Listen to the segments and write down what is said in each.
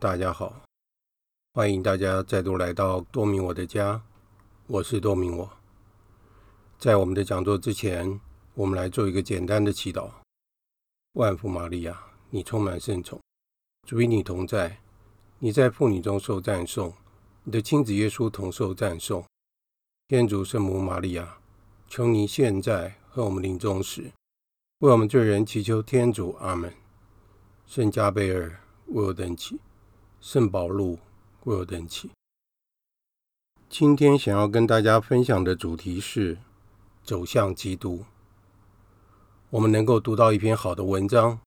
大家好！欢迎大家再度来到多明我的家，我是多明我。在我们的讲座之前，我们来做一个简单的祈祷。万福玛利亚，你充满圣宠，主与你同在，你在妇女中受赞颂，你的亲子耶稣同受赞颂。天主圣母玛利亚，求你现在和我们临终时，为我们罪人祈求天主。阿门。圣加贝尔。为我等祈，圣保禄为我等祈。今天想要跟大家分享的主题是走向基督。我们能够读到一篇好的文章，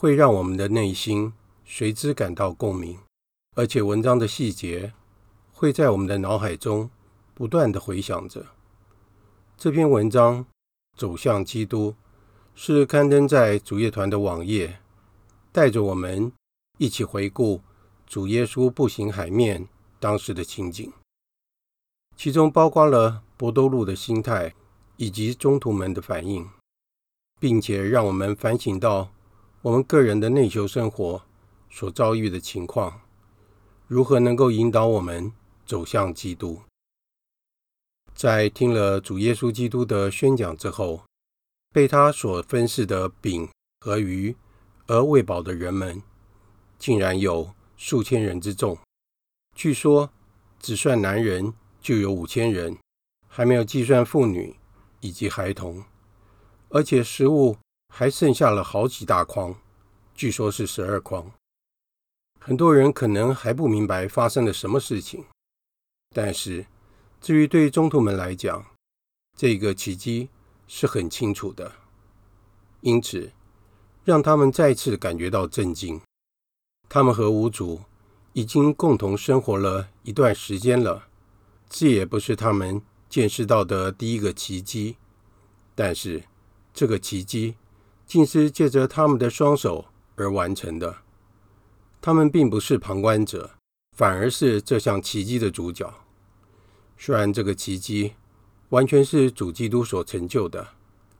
会让我们的内心随之感到共鸣，而且文章的细节会在我们的脑海中不断地回响着。这篇文章《走向基督》是刊登在主业团的网页，带着我们。一起回顾主耶稣步行海面当时的情景，其中包括了伯多禄的心态以及中途们的反应，并且让我们反省到我们个人的内修生活所遭遇的情况，如何能够引导我们走向基督。在听了主耶稣基督的宣讲之后，被他所分赐的饼和鱼而喂饱的人们。竟然有数千人之众，据说只算男人就有五千人，还没有计算妇女以及孩童，而且食物还剩下了好几大筐，据说是十二筐。很多人可能还不明白发生了什么事情，但是至于对中途们来讲，这个奇迹是很清楚的，因此让他们再次感觉到震惊。他们和无主已经共同生活了一段时间了，这也不是他们见识到的第一个奇迹，但是这个奇迹竟是借着他们的双手而完成的。他们并不是旁观者，反而是这项奇迹的主角。虽然这个奇迹完全是主基督所成就的，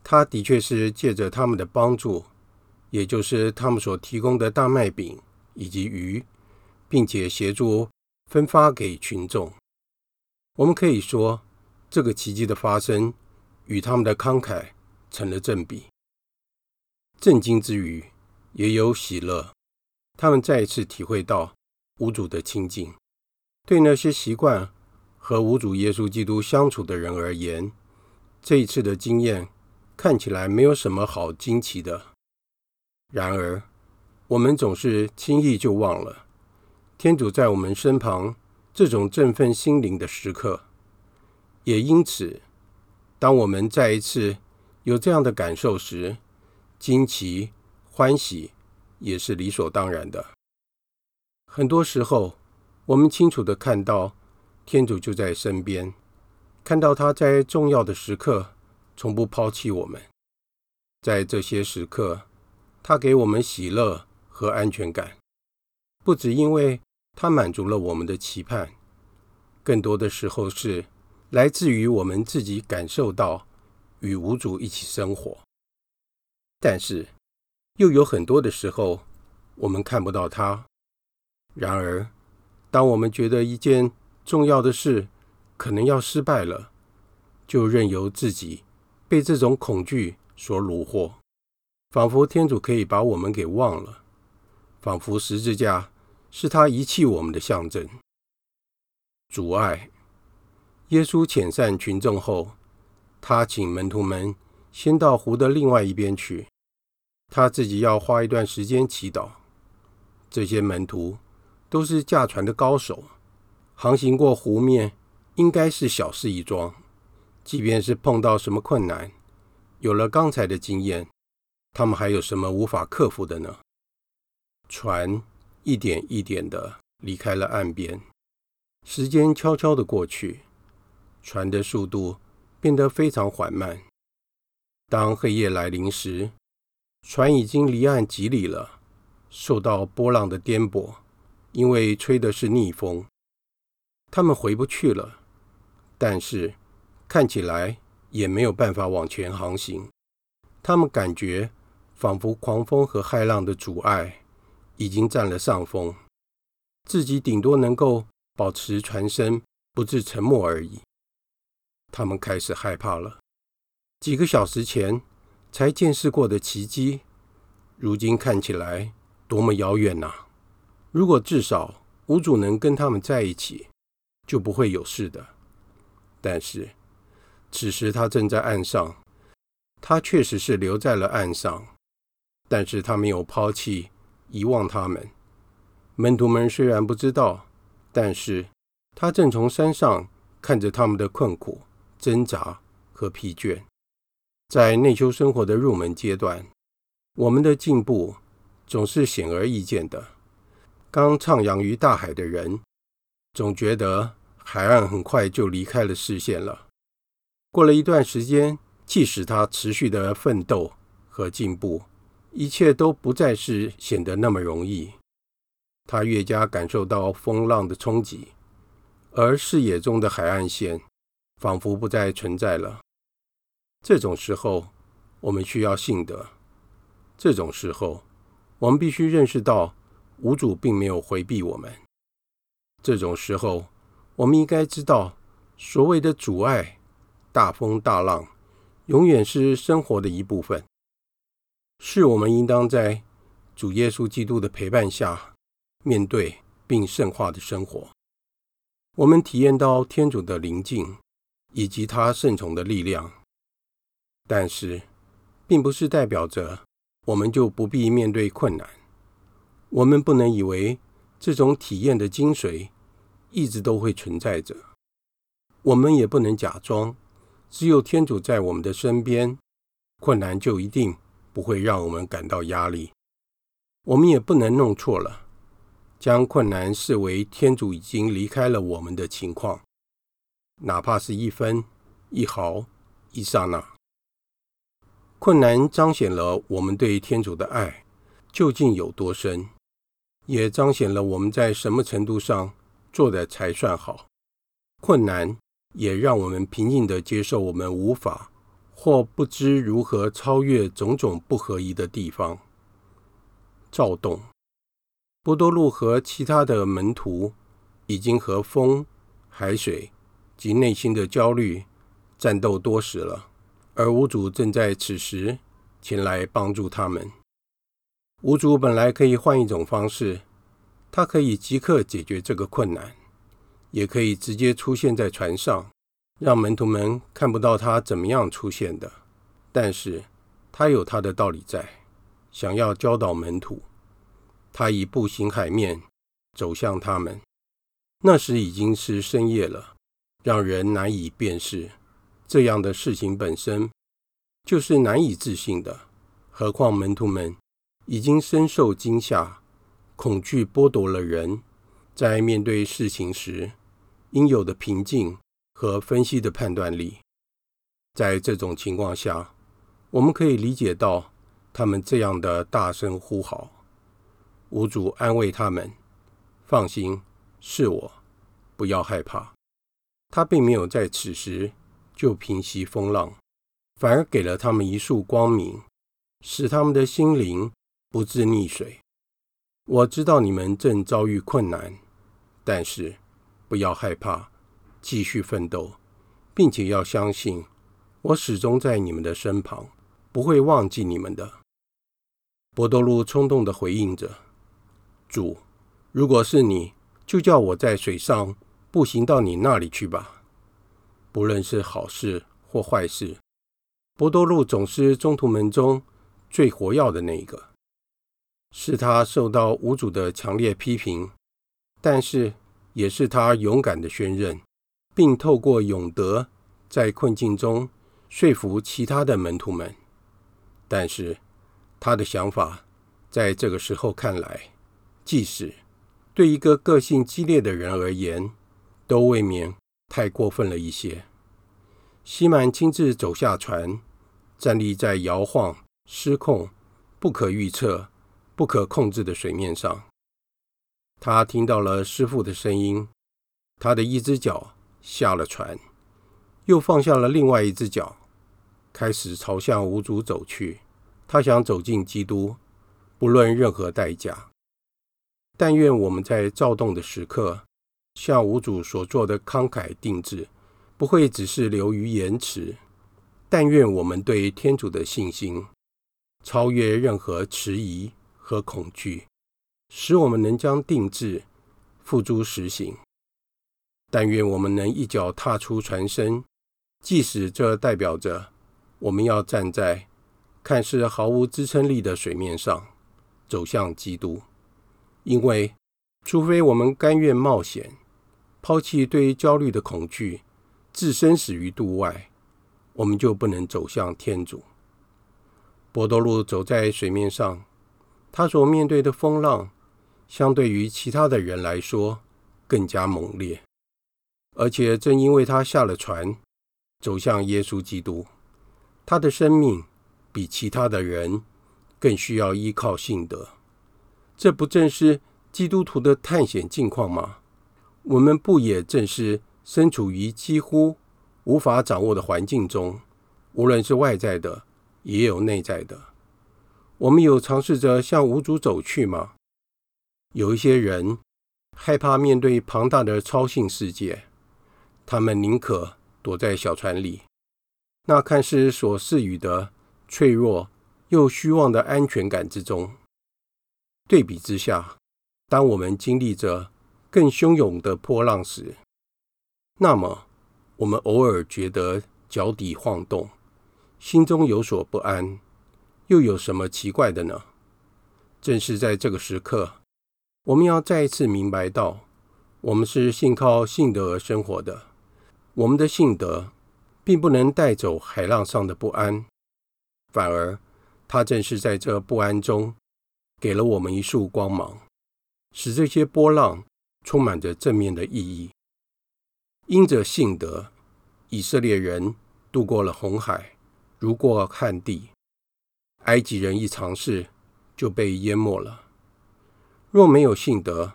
他的确是借着他们的帮助，也就是他们所提供的大麦饼。以及鱼，并且协助分发给群众。我们可以说，这个奇迹的发生与他们的慷慨成了正比。震惊之余，也有喜乐。他们再一次体会到无主的亲近。对那些习惯和无主耶稣基督相处的人而言，这一次的经验看起来没有什么好惊奇的。然而，我们总是轻易就忘了天主在我们身旁这种振奋心灵的时刻，也因此，当我们再一次有这样的感受时，惊奇、欢喜也是理所当然的。很多时候，我们清楚地看到天主就在身边，看到他在重要的时刻从不抛弃我们，在这些时刻，他给我们喜乐。和安全感，不只因为它满足了我们的期盼，更多的时候是来自于我们自己感受到与无主一起生活。但是，又有很多的时候，我们看不到它。然而，当我们觉得一件重要的事可能要失败了，就任由自己被这种恐惧所虏获，仿佛天主可以把我们给忘了。仿佛十字架是他遗弃我们的象征。阻碍，耶稣遣散群众后，他请门徒们先到湖的另外一边去，他自己要花一段时间祈祷。这些门徒都是驾船的高手，航行过湖面应该是小事一桩。即便是碰到什么困难，有了刚才的经验，他们还有什么无法克服的呢？船一点一点的离开了岸边，时间悄悄的过去，船的速度变得非常缓慢。当黑夜来临时，船已经离岸几里了，受到波浪的颠簸，因为吹的是逆风，他们回不去了。但是看起来也没有办法往前航行，他们感觉仿佛狂风和骇浪的阻碍。已经占了上风，自己顶多能够保持船身不致沉没而已。他们开始害怕了。几个小时前才见识过的奇迹，如今看起来多么遥远呐！如果至少无主能跟他们在一起，就不会有事的。但是此时他正在岸上，他确实是留在了岸上，但是他没有抛弃、遗忘他们。门徒们虽然不知道，但是他正从山上看着他们的困苦。挣扎和疲倦，在内修生活的入门阶段，我们的进步总是显而易见的。刚徜徉于大海的人，总觉得海岸很快就离开了视线了。过了一段时间，即使他持续的奋斗和进步，一切都不再是显得那么容易。他越加感受到风浪的冲击，而视野中的海岸线。仿佛不再存在了。这种时候，我们需要信德。这种时候，我们必须认识到，无主并没有回避我们。这种时候，我们应该知道，所谓的阻碍、大风大浪，永远是生活的一部分，是我们应当在主耶稣基督的陪伴下面对并圣化的生活。我们体验到天主的临近。以及他圣宠的力量，但是，并不是代表着我们就不必面对困难。我们不能以为这种体验的精髓一直都会存在着。我们也不能假装只有天主在我们的身边，困难就一定不会让我们感到压力。我们也不能弄错了，将困难视为天主已经离开了我们的情况。哪怕是一分、一毫、一刹那，困难彰显了我们对天主的爱究竟有多深，也彰显了我们在什么程度上做的才算好。困难也让我们平静地接受我们无法或不知如何超越种种不合宜的地方。躁动，波多禄和其他的门徒已经和风、海水。及内心的焦虑战斗多时了，而无主正在此时前来帮助他们。无主本来可以换一种方式，他可以即刻解决这个困难，也可以直接出现在船上，让门徒们看不到他怎么样出现的。但是他有他的道理在，想要教导门徒。他以步行海面走向他们，那时已经是深夜了。让人难以辨识，这样的事情本身就是难以置信的。何况门徒们已经深受惊吓，恐惧剥夺了人在面对事情时应有的平静和分析的判断力。在这种情况下，我们可以理解到他们这样的大声呼号。无主安慰他们：“放心，是我，不要害怕。”他并没有在此时就平息风浪，反而给了他们一束光明，使他们的心灵不致溺水。我知道你们正遭遇困难，但是不要害怕，继续奋斗，并且要相信，我始终在你们的身旁，不会忘记你们的。伯多禄冲动地回应着：“主，如果是你，就叫我在水上。”步行到你那里去吧。不论是好事或坏事，伯多禄总是中途门中最活跃的那一个。是他受到无主的强烈批评，但是也是他勇敢的宣认，并透过勇德在困境中说服其他的门徒们。但是他的想法在这个时候看来，即使对一个个性激烈的人而言，都未免太过分了一些。西满亲自走下船，站立在摇晃、失控、不可预测、不可控制的水面上。他听到了师父的声音，他的一只脚下了船，又放下了另外一只脚，开始朝向无主走去。他想走进基督，不论任何代价。但愿我们在躁动的时刻，像无主所做的慷慨定制，不会只是流于言辞。但愿我们对天主的信心，超越任何迟疑和恐惧，使我们能将定制付诸实行。但愿我们能一脚踏出船身，即使这代表着我们要站在看似毫无支撑力的水面上，走向基督。因为，除非我们甘愿冒险，抛弃对于焦虑的恐惧，置身死于度外，我们就不能走向天主。伯多禄走在水面上，他所面对的风浪，相对于其他的人来说更加猛烈。而且正因为他下了船，走向耶稣基督，他的生命比其他的人更需要依靠信德。这不正是基督徒的探险境况吗？我们不也正是身处于几乎无法掌握的环境中，无论是外在的，也有内在的。我们有尝试着向无主走去吗？有一些人害怕面对庞大的超性世界，他们宁可躲在小船里，那看似所赐予的脆弱又虚妄的安全感之中。对比之下，当我们经历着更汹涌的波浪时，那么我们偶尔觉得脚底晃动，心中有所不安，又有什么奇怪的呢？正是在这个时刻，我们要再一次明白到，我们是信靠信德而生活的，我们的信德并不能带走海浪上的不安，反而它正是在这不安中。给了我们一束光芒，使这些波浪充满着正面的意义。因着信德，以色列人渡过了红海，如过旱地；埃及人一尝试就被淹没了。若没有信德，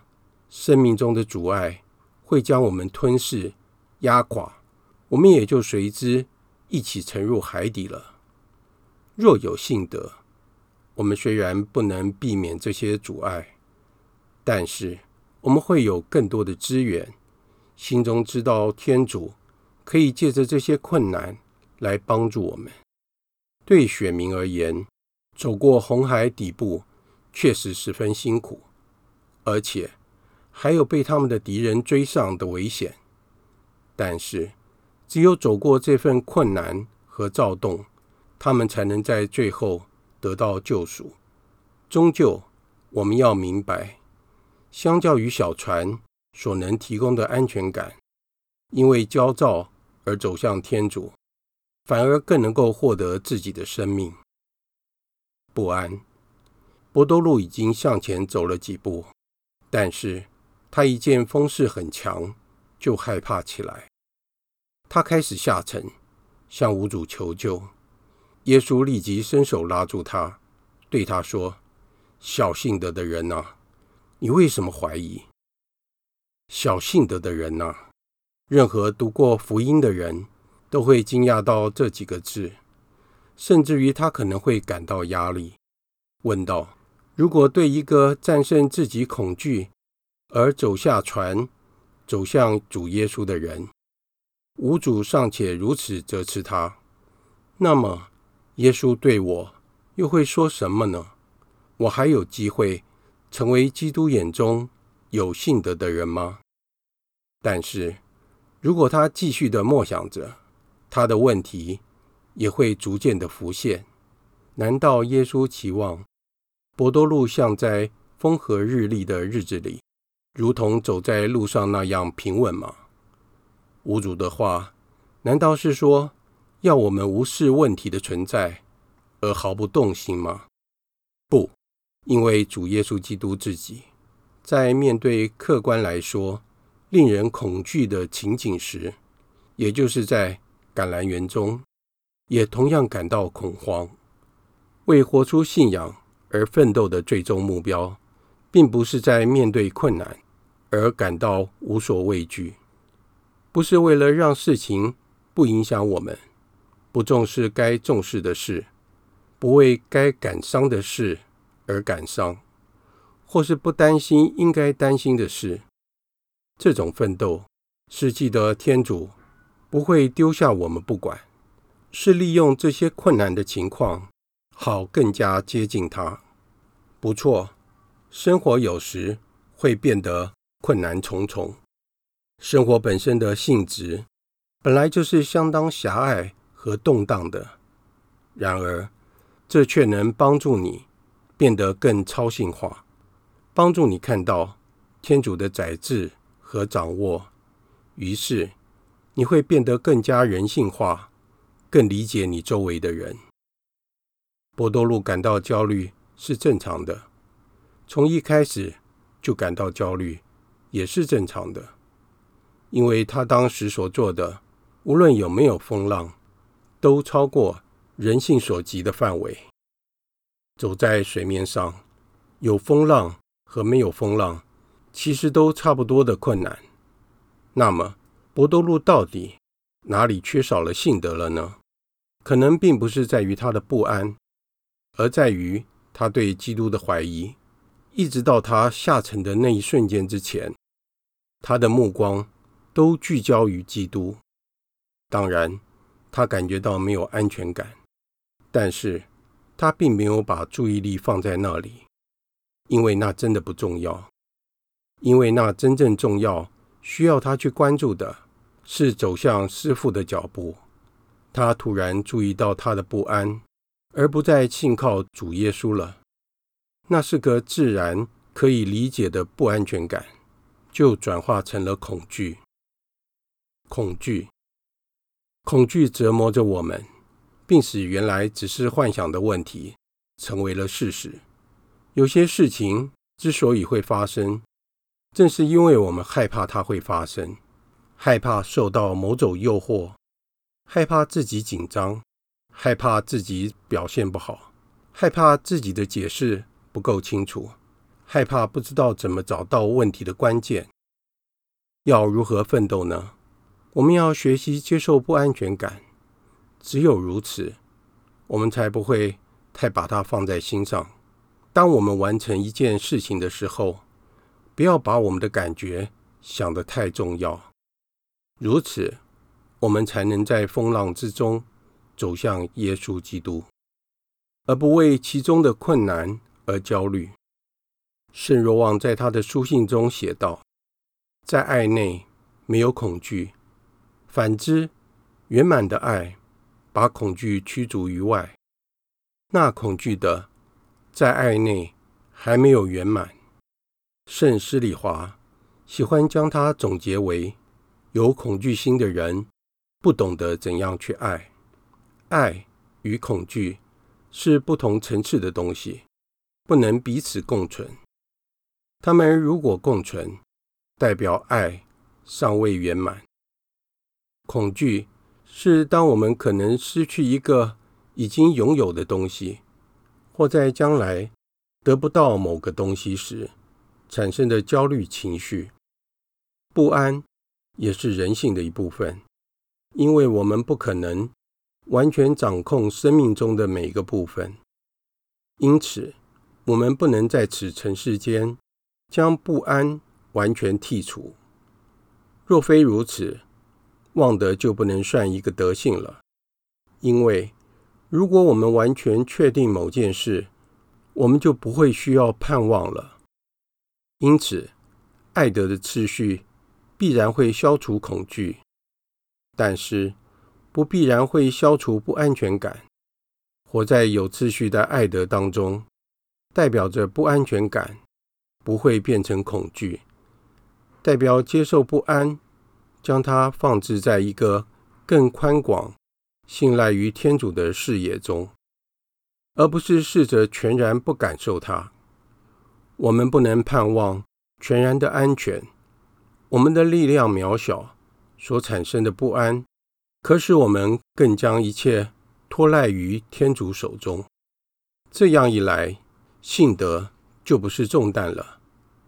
生命中的阻碍会将我们吞噬、压垮，我们也就随之一起沉入海底了。若有幸得，我们虽然不能避免这些阻碍，但是我们会有更多的资源，心中知道天主可以借着这些困难来帮助我们。对选民而言，走过红海底部确实十分辛苦，而且还有被他们的敌人追上的危险。但是，只有走过这份困难和躁动，他们才能在最后。得到救赎，终究我们要明白，相较于小船所能提供的安全感，因为焦躁而走向天主，反而更能够获得自己的生命。不安，博多禄已经向前走了几步，但是他一见风势很强，就害怕起来。他开始下沉，向无主求救。耶稣立即伸手拉住他，对他说：“小信德的人呐，你为什么怀疑？小信德的人呐，任何读过福音的人都会惊讶到这几个字，甚至于他可能会感到压力，问道：如果对一个战胜自己恐惧而走下船，走向主耶稣的人，无主尚且如此责斥他，那么？”耶稣对我又会说什么呢？我还有机会成为基督眼中有信德的人吗？但是，如果他继续的默想着，他的问题也会逐渐的浮现。难道耶稣期望伯多禄像在风和日丽的日子里，如同走在路上那样平稳吗？无主的话，难道是说，要我们无视问题的存在而毫不动心吗？不，因为主耶稣基督自己在面对客观来说令人恐惧的情景时，也就是在橄榄园中，也同样感到恐慌。为活出信仰而奋斗的最终目标，并不是在面对困难而感到无所畏惧，不是为了让事情不影响我们。不重视该重视的事，不为该感伤的事而感伤，或是不担心应该担心的事。这种奋斗是记得天主不会丢下我们不管，是利用这些困难的情况，好更加接近他。不错，生活有时会变得困难重重。生活本身的性质本来就是相当狭隘和动荡的，然而这却能帮助你变得更超性化，帮助你看到天主的宰制和掌握。于是你会变得更加人性化，更理解你周围的人。波多禄感到焦虑是正常的，从一开始就感到焦虑也是正常的，因为他当时所做的，无论有没有风浪，都超过人性所及的范围。走在水面上，有风浪和没有风浪，其实都差不多的困难。那么，博多禄到底哪里缺少了信德了呢？可能并不是在于他的不安。而在于他对基督的怀疑，一直到他下沉的那一瞬间之前，他的目光都聚焦于基督。当然，他感觉到没有安全感，但是他并没有把注意力放在那里，因为那真的不重要。因为那真正重要、需要他去关注的，是走向师傅的脚步。他突然注意到他的不安。而不再信靠主耶稣了，那是个自然可以理解的不安全感，就转化成了恐惧。恐惧，恐惧折磨着我们，并使原来只是幻想的问题成为了事实。有些事情之所以会发生，正是因为我们害怕它会发生，害怕受到某种诱惑，害怕自己紧张。害怕自己表现不好，害怕自己的解释不够清楚，害怕不知道怎么找到问题的关键。要如何奋斗呢？我们要学习接受不安全感，只有如此，我们才不会太把它放在心上。当我们完成一件事情的时候，不要把我们的感觉想得太重要，如此，我们才能在风浪之中。走向耶稣基督，而不为其中的困难而焦虑。圣若望在他的书信中写道：“在爱内没有恐惧，反之，圆满的爱把恐惧驱逐于外。那恐惧的，在爱内还没有圆满。”圣施里华喜欢将它总结为：有恐惧心的人不懂得怎样去爱。爱与恐惧是不同层次的东西，不能彼此共存。他们如果共存，代表爱尚未圆满。恐惧是当我们可能失去一个已经拥有的东西，或在将来得不到某个东西时产生的焦虑情绪。不安也是人性的一部分，因为我们不可能。完全掌控生命中的每一个部分，因此我们不能在此尘世间将不安完全剔除。若非如此，望德就不能算一个德性了。因为如果我们完全确定某件事，我们就不会需要盼望了。因此，爱德的次序必然会消除恐惧，但是，不必然会消除不安全感。活在有秩序的爱德当中，代表着不安全感不会变成恐惧，代表接受不安，将它放置在一个更宽广、信赖于天主的视野中，而不是试着全然不感受它。我们不能盼望全然的安全，我们的力量渺小，所产生的不安。可使我们更将一切托赖于天主手中，这样一来，信德就不是重担了，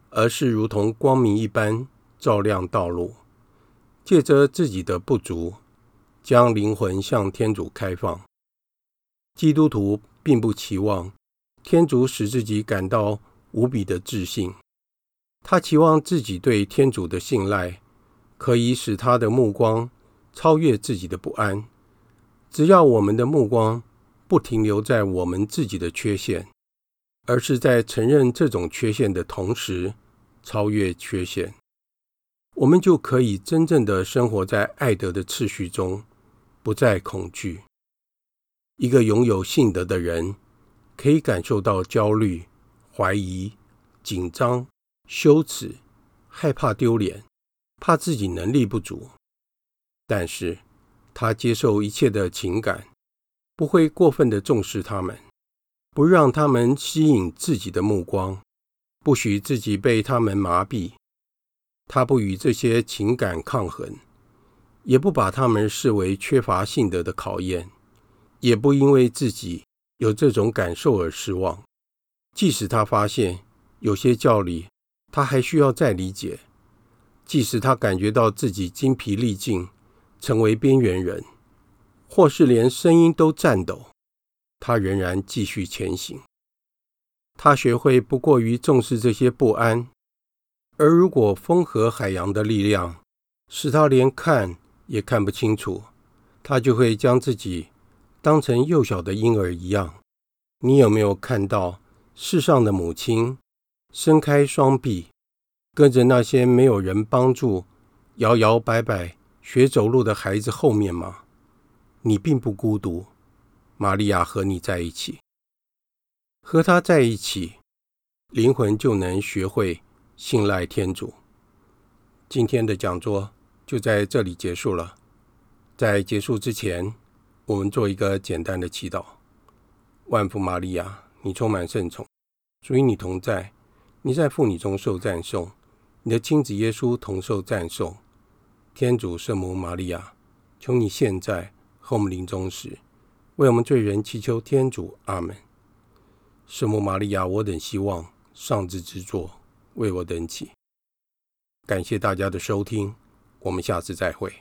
而是如同光明一般照亮道路，借着自己的不足，将灵魂向天主开放。基督徒并不期望天主使自己感到无比的自信。他期望自己对天主的信赖，可以使他的目光超越自己的不安。只要我们的目光不停留在我们自己的缺陷，而是在承认这种缺陷的同时，超越缺陷，我们就可以真正的生活在爱德的次序中，不再恐惧。一个拥有信德的人，可以感受到焦虑、怀疑、紧张。羞耻、害怕丢脸、怕自己能力不足，但是他接受一切的情感，不会过分的重视他们，不让他们吸引自己的目光，不许自己被他们麻痹。他不与这些情感抗衡，也不把他们视为缺乏信德的考验，也不因为自己有这种感受而失望。即使他发现有些教理，他还需要再理解，即使他感觉到自己精疲力尽，成为边缘人，或是连声音都颤抖，他仍然继续前行。他学会不过于重视这些不安，而如果风和海洋的力量使他连看也看不清楚，他就会将自己当成幼小的婴儿一样。你有没有看到世上的母亲？伸开双臂，跟着那些没有人帮助、摇摇摆摆学走路的孩子后面吗？你并不孤独，玛利亚和你在一起，和他在一起，灵魂就能学会信赖天主。今天的讲座就在这里结束了。在结束之前，我们做一个简单的祈祷：万福玛利亚，你充满圣宠，属于你同在。你在妇女中受赞颂，你的亲子耶稣同受赞颂。天主圣母玛利亚，求你现在和我们临终时，为我们罪人祈求天主。阿门。圣母玛利亚，我等希望上智之作为我等起。感谢大家的收听，我们下次再会。